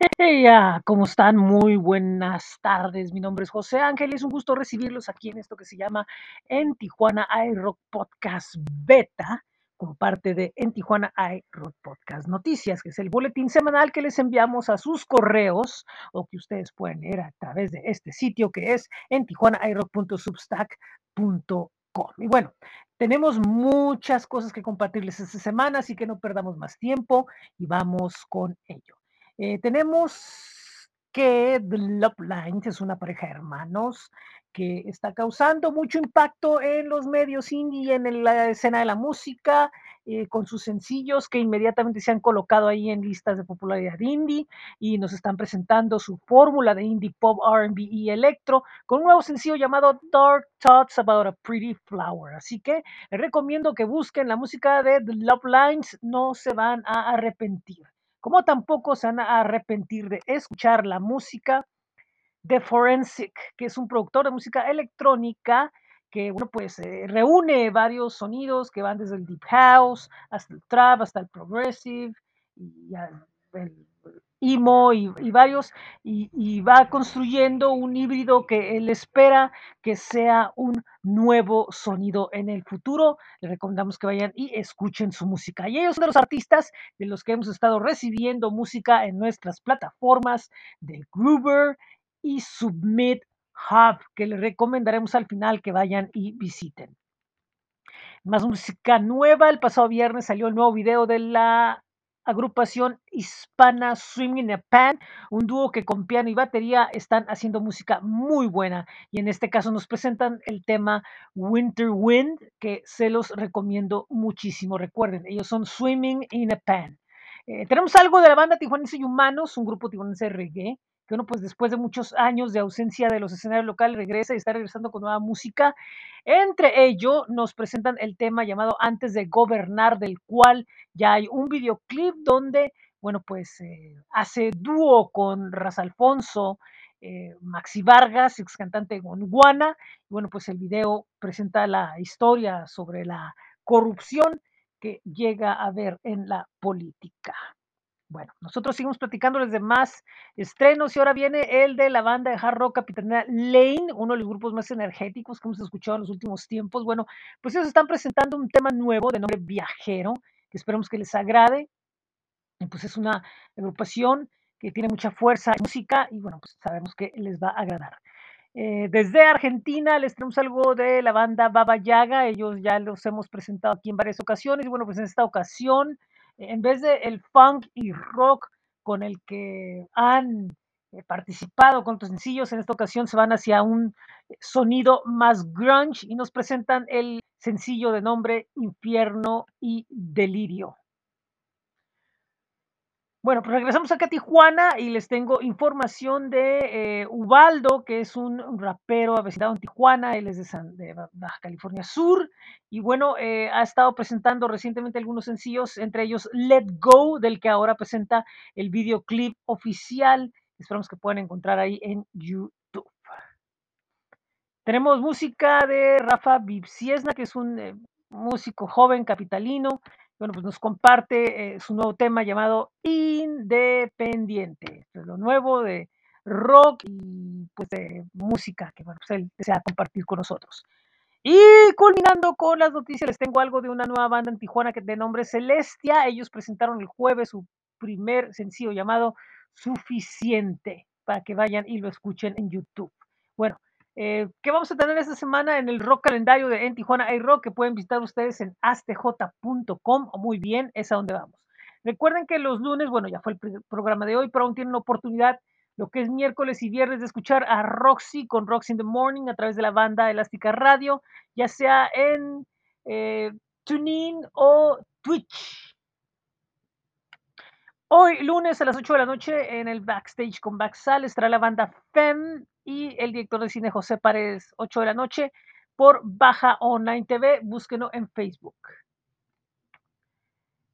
Hey, ¿cómo están? Muy buenas tardes. Mi nombre es José Ángel y es un gusto recibirlos aquí en esto que se llama En Tijuana iRock Podcast Beta, como parte de En Tijuana iRock Podcast Noticias, que es el boletín semanal que les enviamos a sus correos o que ustedes pueden leer a través de este sitio que es en tijuanairock.substack.com. Y bueno, tenemos muchas cosas que compartirles esta semana, así que no perdamos más tiempo y vamos con ello. Eh, tenemos que The Love Lines es una pareja de hermanos que está causando mucho impacto en los medios indie, en la escena de la música, eh, con sus sencillos que inmediatamente se han colocado ahí en listas de popularidad indie y nos están presentando su fórmula de indie pop, RB y electro con un nuevo sencillo llamado Dark Thoughts About a Pretty Flower. Así que les recomiendo que busquen la música de The Love Lines, no se van a arrepentir como tampoco se van a arrepentir de escuchar la música de Forensic, que es un productor de música electrónica que, bueno, pues eh, reúne varios sonidos que van desde el deep house hasta el trap, hasta el progressive y el emo y, varios, y, y, va construyendo un híbrido que él espera que sea un nuevo sonido en el futuro. Les recomendamos que vayan y escuchen su música. Y ellos son de los artistas de los que hemos estado recibiendo música en nuestras plataformas de Groover y Submit Hub, que les recomendaremos al final que vayan y visiten. Más música nueva, el pasado viernes salió el nuevo video de la agrupación hispana Swimming in a Pan, un dúo que con piano y batería están haciendo música muy buena y en este caso nos presentan el tema Winter Wind que se los recomiendo muchísimo. Recuerden, ellos son Swimming in a Pan. Eh, tenemos algo de la banda Tijuanense y Humanos, un grupo tijuanense reggae, que uno pues después de muchos años de ausencia de los escenarios locales regresa y está regresando con nueva música. Entre ello nos presentan el tema llamado Antes de Gobernar, del cual ya hay un videoclip donde, bueno, pues eh, hace dúo con Raz Alfonso, eh, Maxi Vargas, ex cantante de Gondwana. Y bueno, pues el video presenta la historia sobre la corrupción que llega a ver en la política. Bueno, nosotros seguimos platicándoles de más estrenos y ahora viene el de la banda de hard rock Capitanía Lane, uno de los grupos más energéticos que hemos escuchado en los últimos tiempos. Bueno, pues ellos están presentando un tema nuevo de nombre Viajero, que esperamos que les agrade. Y pues es una agrupación que tiene mucha fuerza en música y bueno, pues sabemos que les va a agradar. Eh, desde Argentina les tenemos algo de la banda Baba Yaga, ellos ya los hemos presentado aquí en varias ocasiones y bueno, pues en esta ocasión, en vez de el funk y rock con el que han eh, participado con otros sencillos, en esta ocasión se van hacia un sonido más grunge y nos presentan el sencillo de nombre Infierno y Delirio. Bueno, pues regresamos acá a Tijuana y les tengo información de eh, Ubaldo, que es un, rapero avecindado en Tijuana, él es de, San, Baja California Sur, y bueno, eh, ha estado presentando recientemente algunos sencillos, entre ellos Let Go, del que ahora presenta el videoclip oficial. Esperamos que puedan encontrar ahí en YouTube. Tenemos música de Rafa Vipsiesna, que es un eh, músico joven capitalino, bueno, pues nos comparte eh, su nuevo tema llamado Independiente. Esto es lo nuevo de rock y pues de música que bueno, pues él desea compartir con nosotros. Y culminando con las noticias, les tengo algo de una nueva banda en Tijuana que de nombre Celestia. Ellos presentaron el jueves su primer sencillo llamado Suficiente para que vayan y lo escuchen en YouTube. Bueno, eh, ¿Qué vamos a tener esta semana en el rock calendario de en Tijuana hay rock que pueden visitar ustedes en astj.com muy bien, es a donde vamos. Recuerden que los lunes, bueno, ya fue el programa de hoy, pero aún tienen oportunidad, lo que es miércoles y viernes, de escuchar a Roxy con Roxy in the Morning a través de la banda Elástica Radio, ya sea en eh, TuneIn o Twitch. Hoy, lunes a las 8 de la noche, en el backstage con Backsal estará la banda FEM y el director de cine José Párez, 8 de la noche, por Baja Online TV. Búsquenlo en Facebook.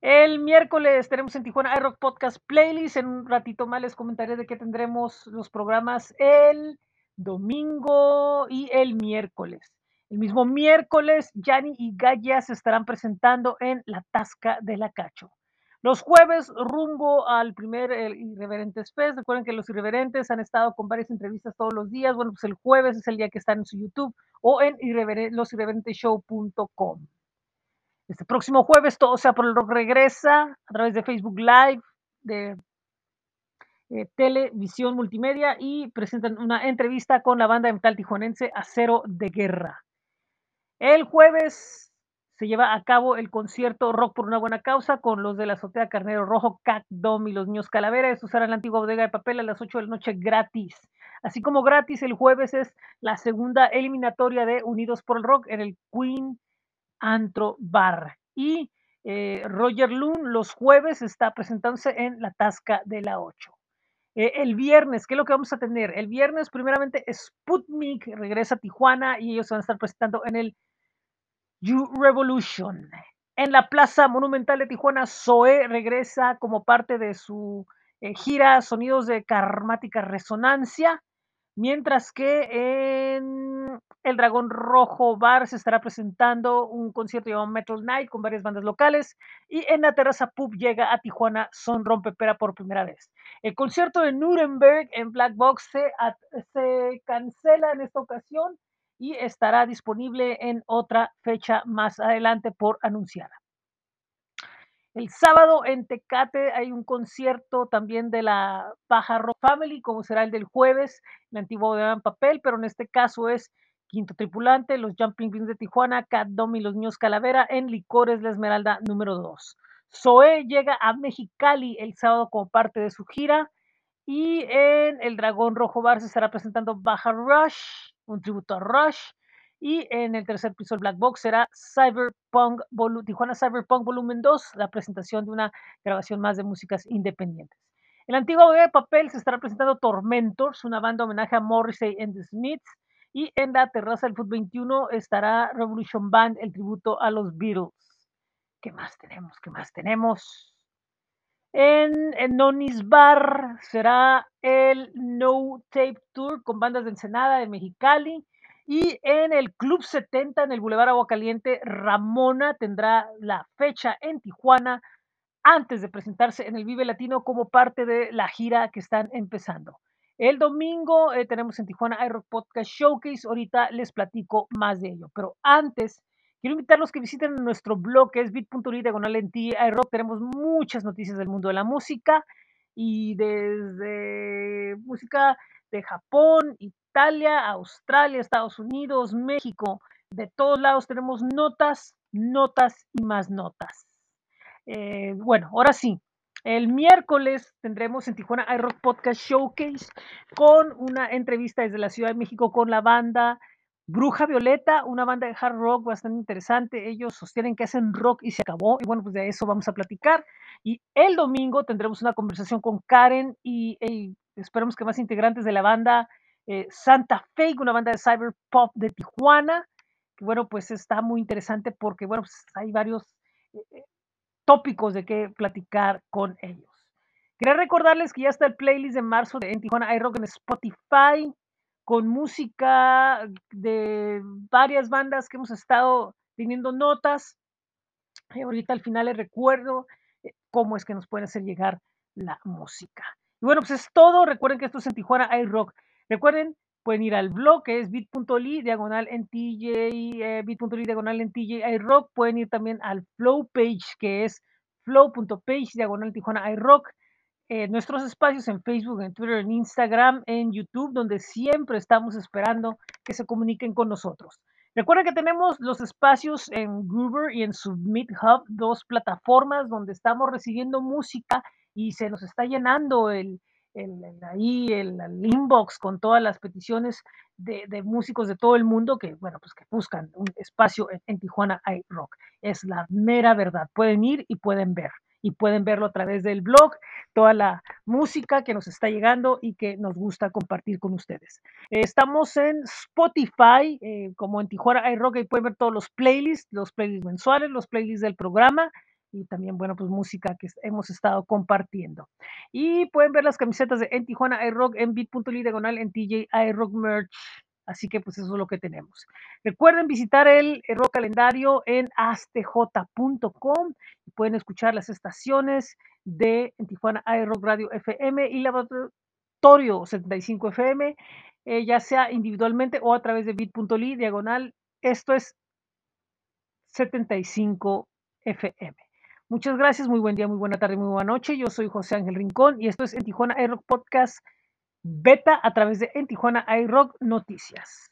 El miércoles tenemos en Tijuana iRock Podcast Playlist. En un ratito más les comentaré de qué tendremos los programas el domingo y el miércoles. El mismo miércoles, Yanni y Gaya se estarán presentando en La Tasca de la Cacho. Los jueves, rumbo al primer Irreverentes Fest. Recuerden que los Irreverentes han estado con varias entrevistas todos los días. Bueno, pues el jueves es el día que están en su YouTube o en irreveren losirreverenteshow.com. Este próximo jueves, Todo sea por el rock regresa a través de Facebook Live, de eh, televisión multimedia y presentan una entrevista con la banda de metal tijuanense Acero de Guerra. El jueves se lleva a cabo el concierto Rock por una buena causa con los de la azotea Carnero Rojo, Cat Dom y los niños Calavera. Eso será en la antigua bodega de papel a las 8 de la noche gratis. Así como gratis, el jueves es la segunda eliminatoria de Unidos por el Rock en el Queen Antro Bar. Y eh, Roger Loon los jueves está presentándose en la Tasca de la 8. Eh, el viernes, ¿qué es lo que vamos a tener? El viernes, primeramente, Sputnik regresa a Tijuana y ellos van a estar presentando en el You Revolution. En la Plaza Monumental de Tijuana, Zoe regresa como parte de su eh, gira Sonidos de Karmática Resonancia. Mientras que en el Dragón Rojo Bar se estará presentando un concierto llamado Metal Night con varias bandas locales. Y en la Terraza Pub llega a Tijuana Son Rompepera por primera vez. El concierto de Nuremberg en Black Box se, se cancela en esta ocasión y estará disponible en otra fecha más adelante por anunciar. El sábado en Tecate hay un concierto también de la Baja Rock Family, como será el del jueves, la antigua de en papel, pero en este caso es Quinto Tripulante, los Jumping Beans de Tijuana, Cat Dom y los Niños Calavera en Licores La Esmeralda número 2. Zoe llega a Mexicali el sábado como parte de su gira y en el Dragón Rojo Bar se estará presentando Baja Rush, un tributo a Rush, y en el tercer piso del Black Box será Cyberpunk Tijuana Cyberpunk Volumen 2, la presentación de una grabación más de músicas independientes. En la antigua bodega de papel se estará presentando Tormentors, una banda homenaje a Morrissey and the Smiths. Y en la terraza del Foot 21 estará Revolution Band, el tributo a los Beatles. ¿Qué más tenemos? ¿Qué más tenemos? En, en Nonis Bar será el No Tape Tour con bandas de Ensenada, de Mexicali. Y en el Club 70, en el Boulevard Agua Caliente, Ramona tendrá la fecha en Tijuana antes de presentarse en el Vive Latino como parte de la gira que están empezando. El domingo eh, tenemos en Tijuana iRock Podcast Showcase. Ahorita les platico más de ello. Pero antes, quiero invitarlos que visiten nuestro blog que es bit.ly diagonal en ti iRock. Tenemos muchas noticias del mundo de la música y desde música de Japón, Italia, Australia, Estados Unidos, México, de todos lados tenemos notas, notas y más notas. Eh, bueno, ahora sí, el miércoles tendremos en Tijuana iRock Podcast Showcase con una entrevista desde la Ciudad de México con la banda Bruja Violeta, una banda de hard rock bastante interesante. Ellos sostienen que hacen rock y se acabó. Y bueno, pues de eso vamos a platicar. Y el domingo tendremos una conversación con Karen y, esperemos que más integrantes de la banda eh, Santa Fe, una banda de cyber pop de Tijuana, que bueno, pues está muy interesante porque, bueno, pues hay varios eh, eh, tópicos de qué platicar con ellos. Quería recordarles que ya está el playlist de marzo de en Tijuana iRock en Spotify, con música de varias bandas que hemos estado teniendo notas. Y ahorita al final les recuerdo cómo es que nos pueden hacer llegar la música. Y bueno, pues es todo. Recuerden que esto es en Tijuana iRock. Recuerden, pueden ir al blog que es bit.ly, diagonal en TJ, eh, bit.ly, diagonal en TJ iRock. Pueden ir también al flow page que es flow.page, diagonal Tijuana iRock. Nuestros espacios en Facebook, en Twitter, en Instagram, en YouTube, donde siempre estamos esperando que se comuniquen con nosotros. Recuerden que tenemos los espacios en Groover y en Submit Hub, dos plataformas donde estamos recibiendo música y se nos está llenando el, ahí el, inbox con todas las peticiones de, músicos de todo el mundo que, bueno, pues que buscan un espacio en, en Tijuana iRock. Es la mera verdad. Pueden ir y pueden ver y pueden verlo a través del blog, toda la música que nos está llegando y que nos gusta compartir con ustedes. estamos en Spotify, eh, como en Tijuana iRock, y pueden ver todos los playlists, los playlists mensuales, los playlists del programa y también, bueno, pues música que hemos estado compartiendo. Y pueden ver las camisetas de En Tijuana iRock en bit.ly diagonal en TJ iRock Merch. Así que pues eso es lo que tenemos. Recuerden visitar el, rock calendario en astj.com y pueden escuchar las estaciones de en Tijuana iRock Radio FM y Laboratorio 75 FM, eh, ya sea individualmente o a través de bit.ly diagonal. Esto es 75 FM. Muchas gracias, muy buen día, muy buena tarde, muy buena noche. Yo soy José Ángel Rincón y esto es en Tijuana iRock Podcast Beta a través de en Tijuana iRock Noticias.